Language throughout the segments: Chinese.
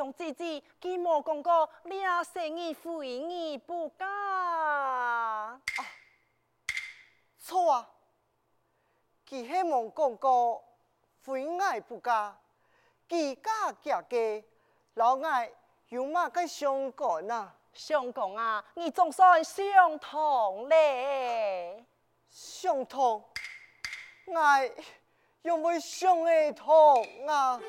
不过，相公啊，含兄弟弟，佢冇讲过俩生意妇人不嫁。啊，错啊，佢系冇讲过妇人不嫁，佢嫁嫁嘅老爱有嘛个相干啊？相公啊，你总算相同咧，相通，爱有冇相会通啊？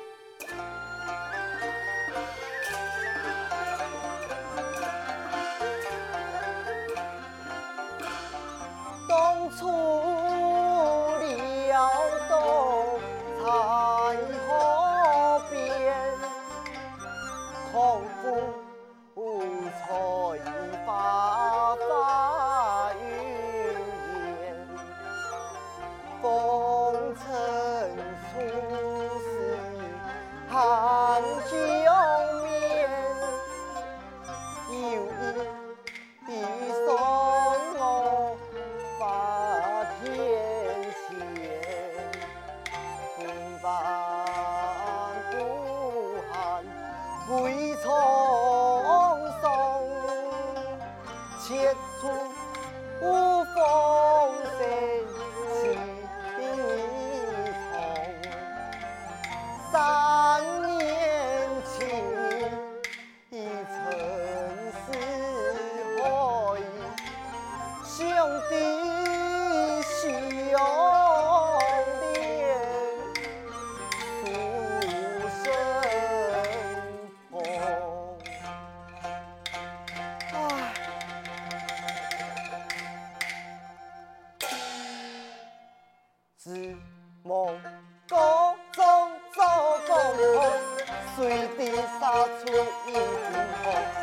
错自梦高中走江湖，随地杀出一片红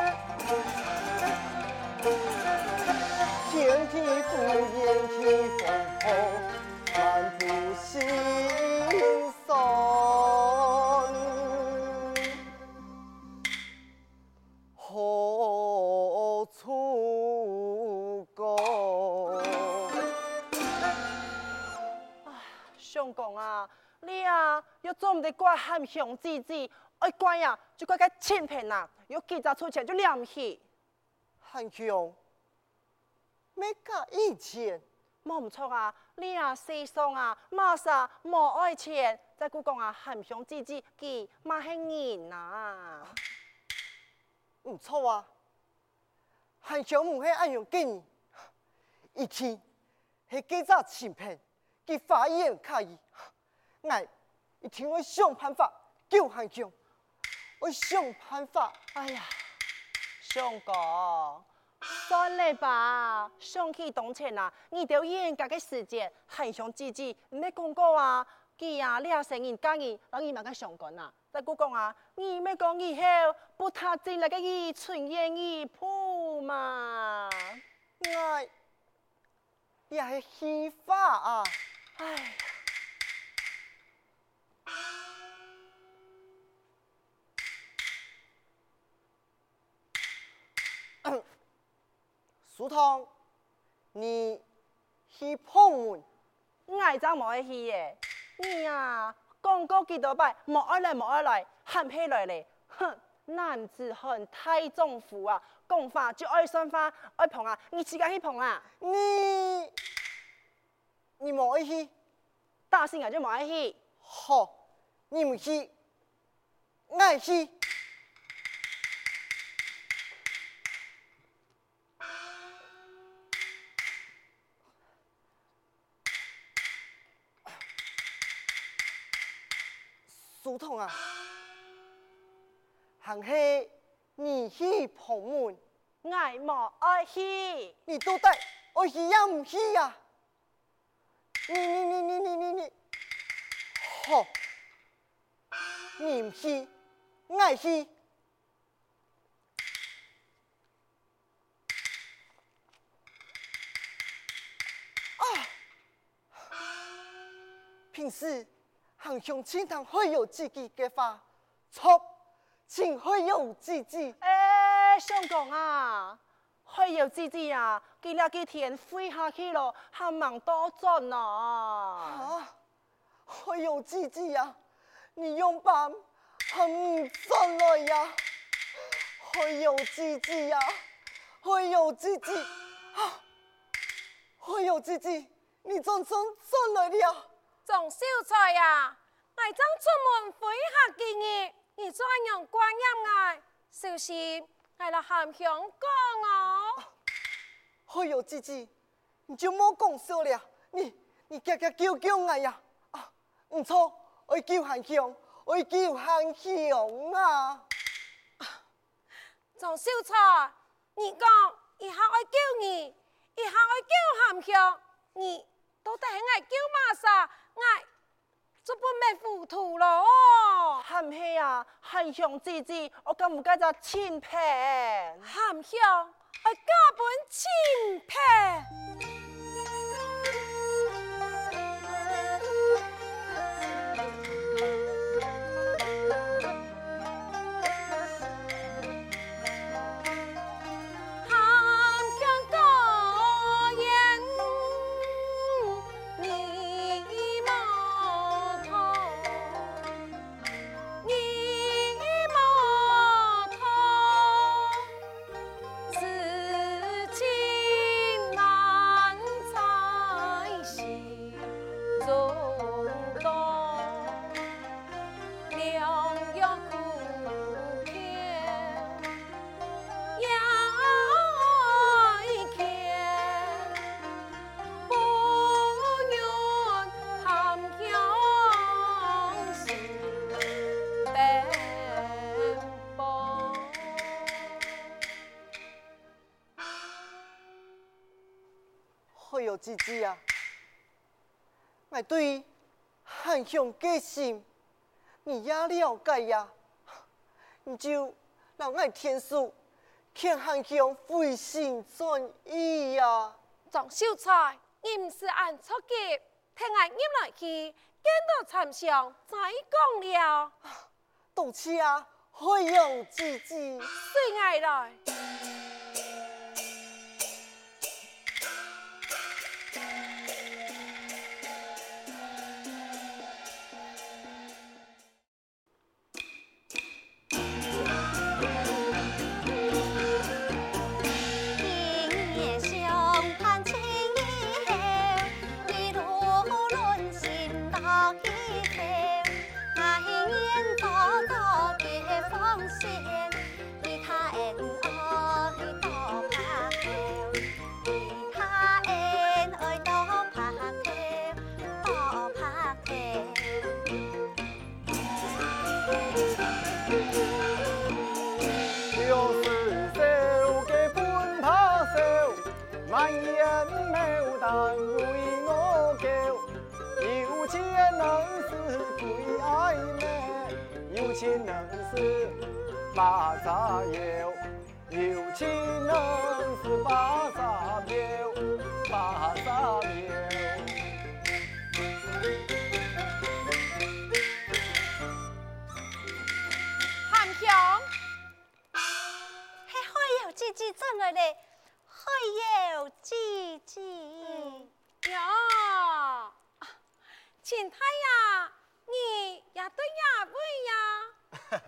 兄弟弟，哎乖呀，就怪个亲朋呐，有几只出钱就了不起。含兄，没个以前，冇唔错啊，你啊世上啊，马上冇爱钱，再故讲啊，很雄之子佢嘛系人呐，唔错啊，很雄唔系安样给你，以前系几只亲朋，佢发言可以，哎。一听我想办法救含兄，我想办法。哎呀，相公，算了吧，想起当前啊，你都严格的时间，含兄弟弟，你没讲过啊？佢呀，俩生人家人，让你们个相公啊，再讲讲啊，你没讲以后不踏进那个一寸烟一铺嘛？哎，也是虚话啊，哎。书童，你去碰门，爱咋冇爱去耶？你呀，讲过几多摆，莫爱来莫爱来，喊屁来嘞！哼，男子汉太重负啊，讲话就爱算话，爱碰啊，你自家去碰啊？你，你冇爱去，大声啊就冇爱去，好，你唔去，爱去。书童啊，还是你去碰门，爱莫爱去，你都带我去也唔去呀？你你你你你你你，好，你唔去，爱去，啊，平时。含兄经常会有自己的话，错，请会有自己。哎，相公啊，会有自己啊，几两几天飞下去了，还蛮多阵呢。啊，会有自己啊，你用棒很转来呀，哎呦姐姐呀，哎呦姐姐，啊，哎呦姐姐，你总算转来了。总秀才呀，我正出门回下见你，你怎样关押我？小心我来喊响讲哦。哎呦姐姐，你就莫讲笑了，你你急急救救我呀！啊，唔错，我救汉强，我叫韩雄啊！张秀才，你讲以后我叫你，以后我叫韩雄，你到底系爱叫嘛啥？爱这不没糊涂咯？系唔系啊？韩雄姐姐，我敢唔敢就钦佩？汉强。我根本钦佩。姐姐啊，我对汉强个性你也了解呀，你就让我天数劝汉强回心转意呀。张秀才，你唔是按错给，听我入来去，见到参详再讲了。动车啊，海洋姐姐，最爱来。八杂油，有情人是八杂苗，八杂苗。汉强，嘿，海有姐姐转来嘞，海有姐姐。哟，青太呀，你也对呀，不呀？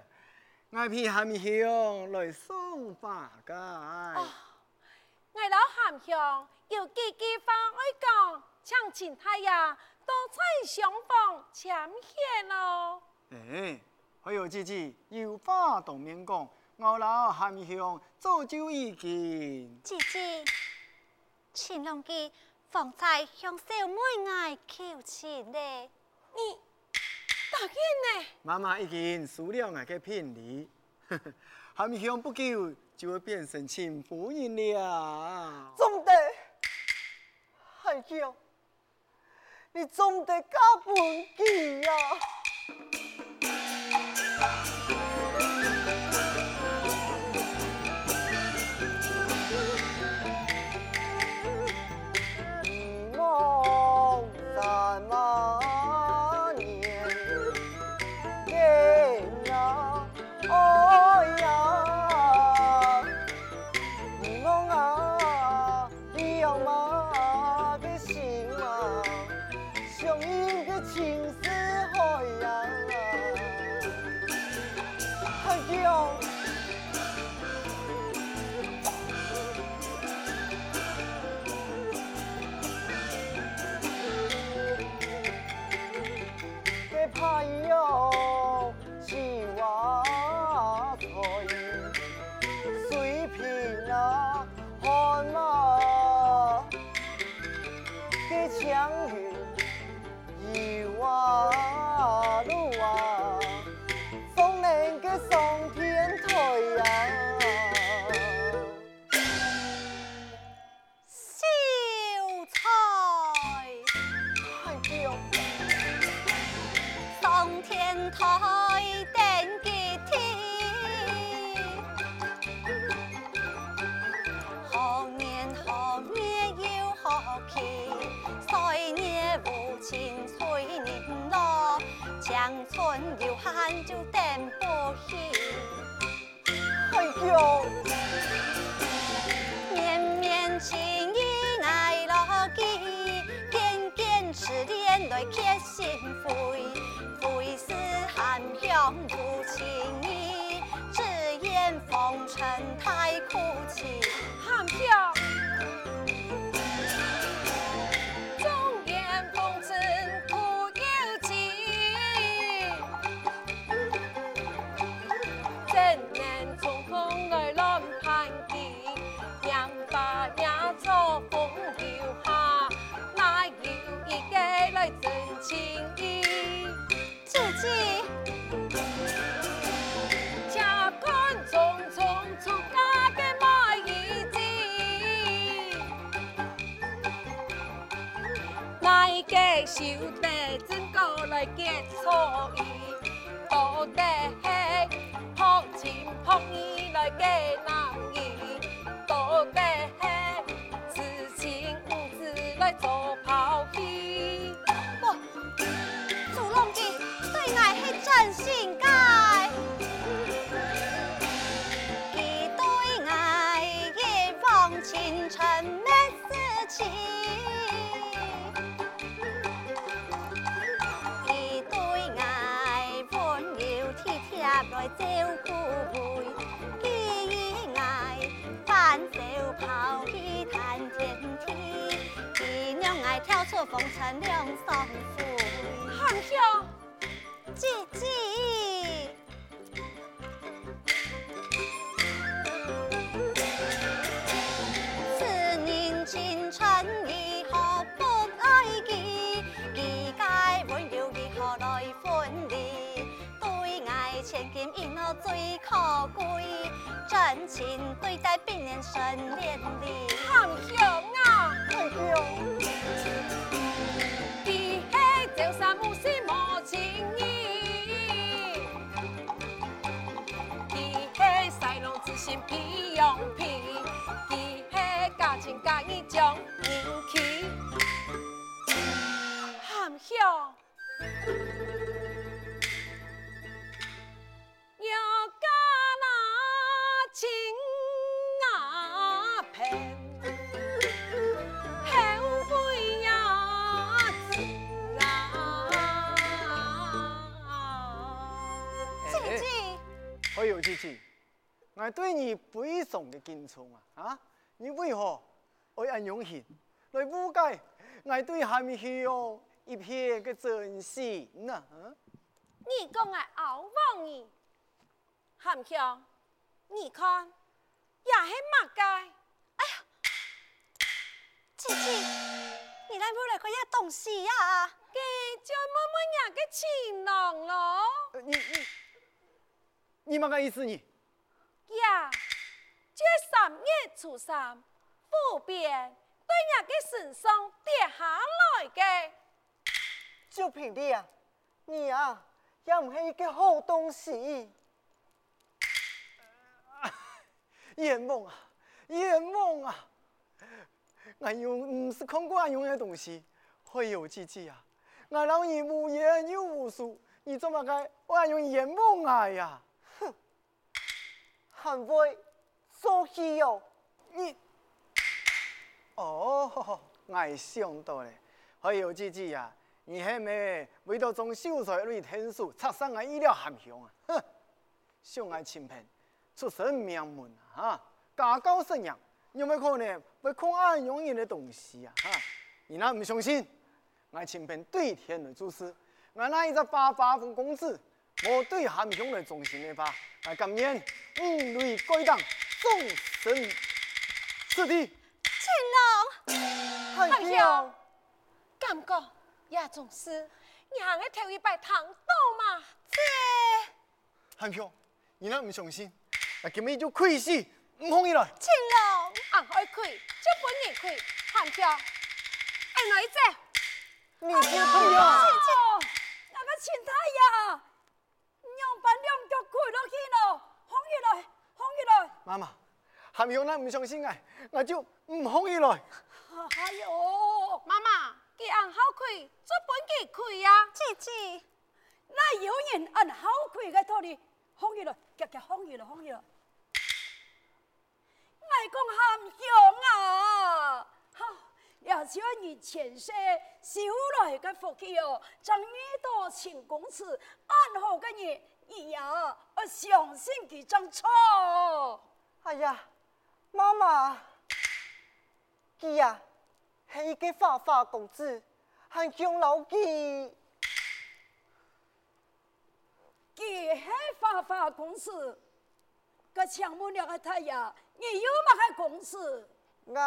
我皮含香来送八戒。哦，我老含香有几句话爱讲，请青太呀多在相逢签献咯。哎，还有姐姐有话当面讲，我老含香早就已经。姐姐，青龙记方才向小妹爱求情嘞，你。大件呢？妈妈已经输了那个聘礼，含香不久就会变成情妇人了。总得，含香，你总得加本地呀。太阳是我在，水平啊看嘛，给强运有啊。就等不起，哎呦！小弟真过来结错意，到底系扑情扑义来结难义，到底系痴情唔知来做抛弃。爱跳出风尘两双飞。含香，姐姐，此人情深意何不爱记？记该温柔如何来分离？千金一诺最可贵，真情对待并年生连理。我对你非常的敬重啊！啊，你为何会安用心来误解我对含香一片的真心呢？你讲我傲望你，含香，你看也是马街。哎呀，姐姐，你来不来个样东西呀、啊？给叫妹妹伢个情郎咯。你你。你嘛个意思呢？呀，这三月初三，不便对伢个身上跌下来的。就凭你啊，你啊，也唔是一个好东西。魇梦啊，魇梦啊！我用唔是看过俺用的东西，会有奇迹啊！我老你无言又无数，你怎么该我用魇梦啊呀？还会做戏哟？你哦，我想到了，还有姐姐呀，你还没为到中秀才里天书，插上俺一料含香啊！哼，相爱亲朋，出身名门啊，家教甚严，有没可能会看俺用人的东西啊？哈，你那不相信？俺亲朋对天的注视，我那一个八八分公子，我对韩兄的忠心的话，我今年五雷归档，众生之地。青龙，韩兄，感觉也总是让人头一摆糖豆嘛。这，韩兄，你那唔相信？我今日就开始，唔放伊来。青龙，俺爱开，就本人开，韩兄，爱哪一只？你不同呀？那个青太呀，跪落去咯，放起来，放起来。妈妈，韩兄那唔相信哎，我就唔放伊来。哎呦，妈妈，给俺好开，做本给开呀。姐姐，那有人按好开个道理，放起来，夹夹放起来，放起来。我讲韩兄啊，哈。也叫你前世修来的福气哦，将遇到秦公子，安好个你，你呀，我相信佢真错。哎呀，妈妈，佢呀系一个花花公子，韩兄老几，佢系花花公子，个抢不了个太阳，你有么个公子？我。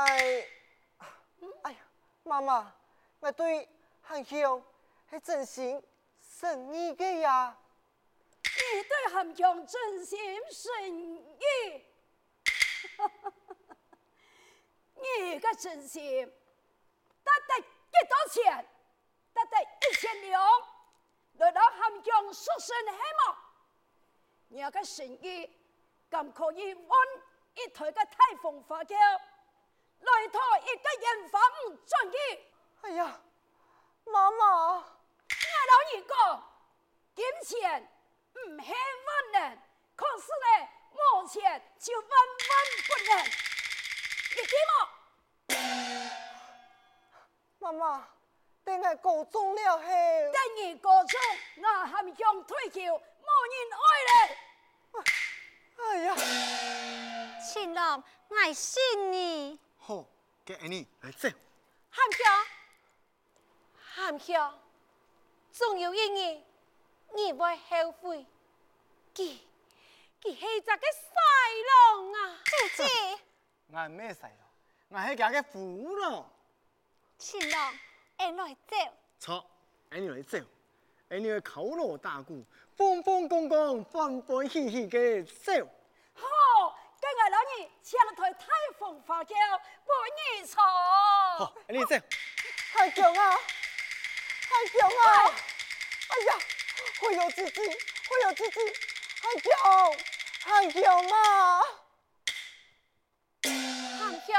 哎呀，妈妈，我对韩兄系真心诚意的呀。你对韩兄真心诚意，你个真心，得得几多钱？得得一千两，来到韩兄宿舍系么？你个诚意，咁可以换一台个太风花轿。来托一个人房转去。哎呀，妈妈，我老二讲，金钱唔系万能，可是呢，没钱就万万不能。你听我，妈妈，等我高中了后，等你高中，我还想退休，没人爱嘞。哎呀，亲郎，我信你。好，给你来走。韩兄，韩兄，总有一日你会后悔。佢，佢系一个赛龙啊！姐姐，我系咩衰郎？我系佢个虎龙。青龙，爱来走。错，爱你来走，爱你去敲锣打鼓，风风光光，欢欢喜喜嘅走。好。跟我老二抢台太风花轿，不你错。好，你走。韩兄啊，韩兄啊！哎呀，会有自己，会有自己。韩兄，韩兄啊！韩兄，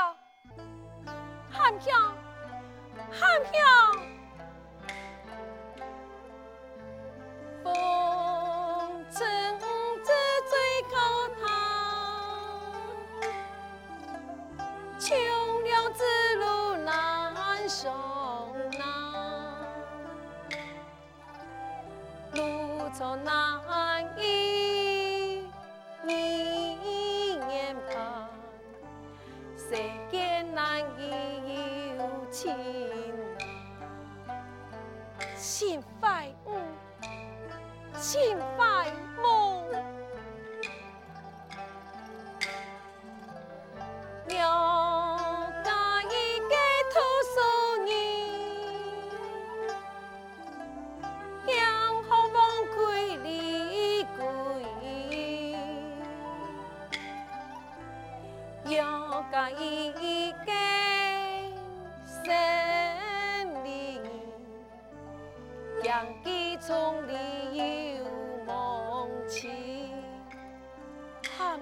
韩兄，韩兄。错难以，你眼看世间难有情，心快悟，心。该一个森林，将其从里又梦起，含。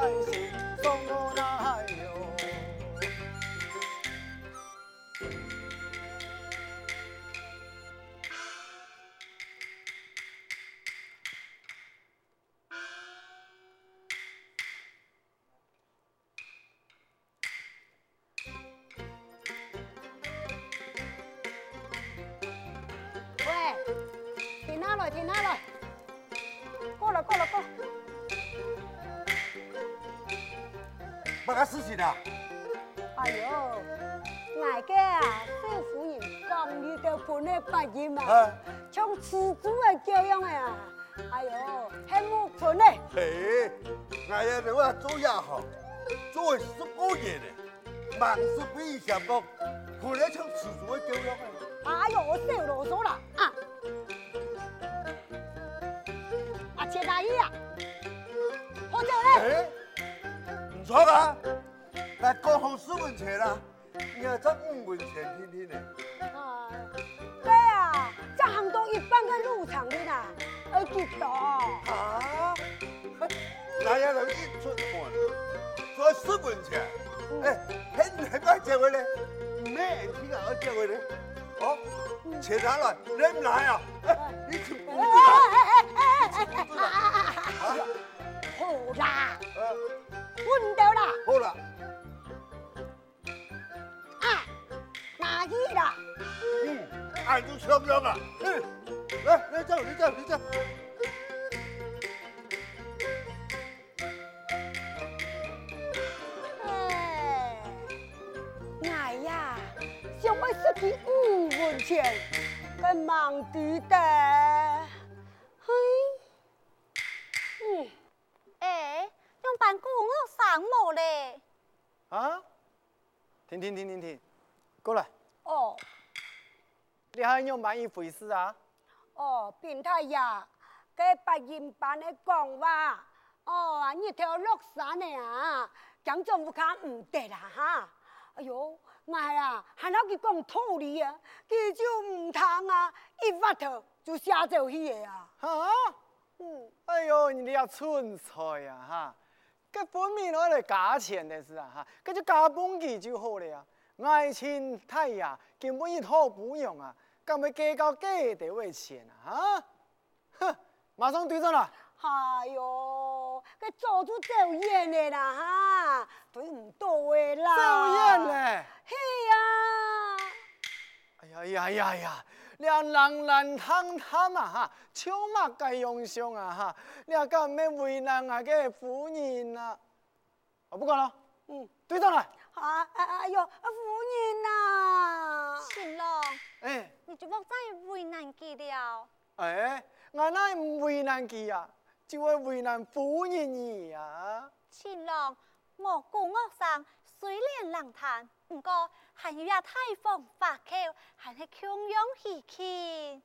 爱送到那海哎呦，外家啊，少夫人刚遇到判的白银啊，从始祖的教养的啊，哎呦，很木纯的。嘿，俺呀，你话做也好，做为十五年呢，万事不宜相讲，判的从始祖的教养啊。哎呦，我少啰嗦了啊！阿谢大爷啊，好久嘞。唔错吧？但过后四文钱啦，你要赚五文钱听听呢。啊，对啊，这行到一半的入场的啦，要记得。啊？那要能一出门，做四文钱，哎，很很快结婚嘞，咩天啊，要结婚嘞？哦，钱拿来？你唔来啊？你出不住啦？好啦。问到啦，好啦，哪去啦？嗯，按住枪样啊，嗯，来，来走，你走，你走。哎，哎呀，想要失去五文钱，跟忙滴的，嘿，嗯，哎。用办公我上路嘞！啊！停停停停停，过来。哦。你还用办一回事啊？哦，变态呀！给白银办的讲话。哦，你条落山的啊，讲政府卡唔得啦哈！哎呦，我呀，还要去讲道理啊，佢就唔通啊，一发头就下走去的啊！哈？嗯。哎呦，你要蠢材呀哈！搿分明攞来加钱的是啊哈，搿就加本金就好了呀。爱情太呀，根本一套不用啊，干嘛计较几多位钱啊？哈，哼，马上对上了。哎呦，这做出走眼的啦哈，对唔对啦？走眼嘞？嘿呀！哎呀呀呀呀！两人难谈谈啊哈，笑嘛该用上啊哈，你还敢咩为难啊个夫人啊？我不管了，嗯，对上来。啊哎哎呦，夫人呐，新郎，哎，你就莫再为难佢了。哎，我哪唔为难佢啊，就会为难夫人你啊。新郎，莫顾我上水莲浪滩，不过。还有呀，太风发口，还是穷养喜气。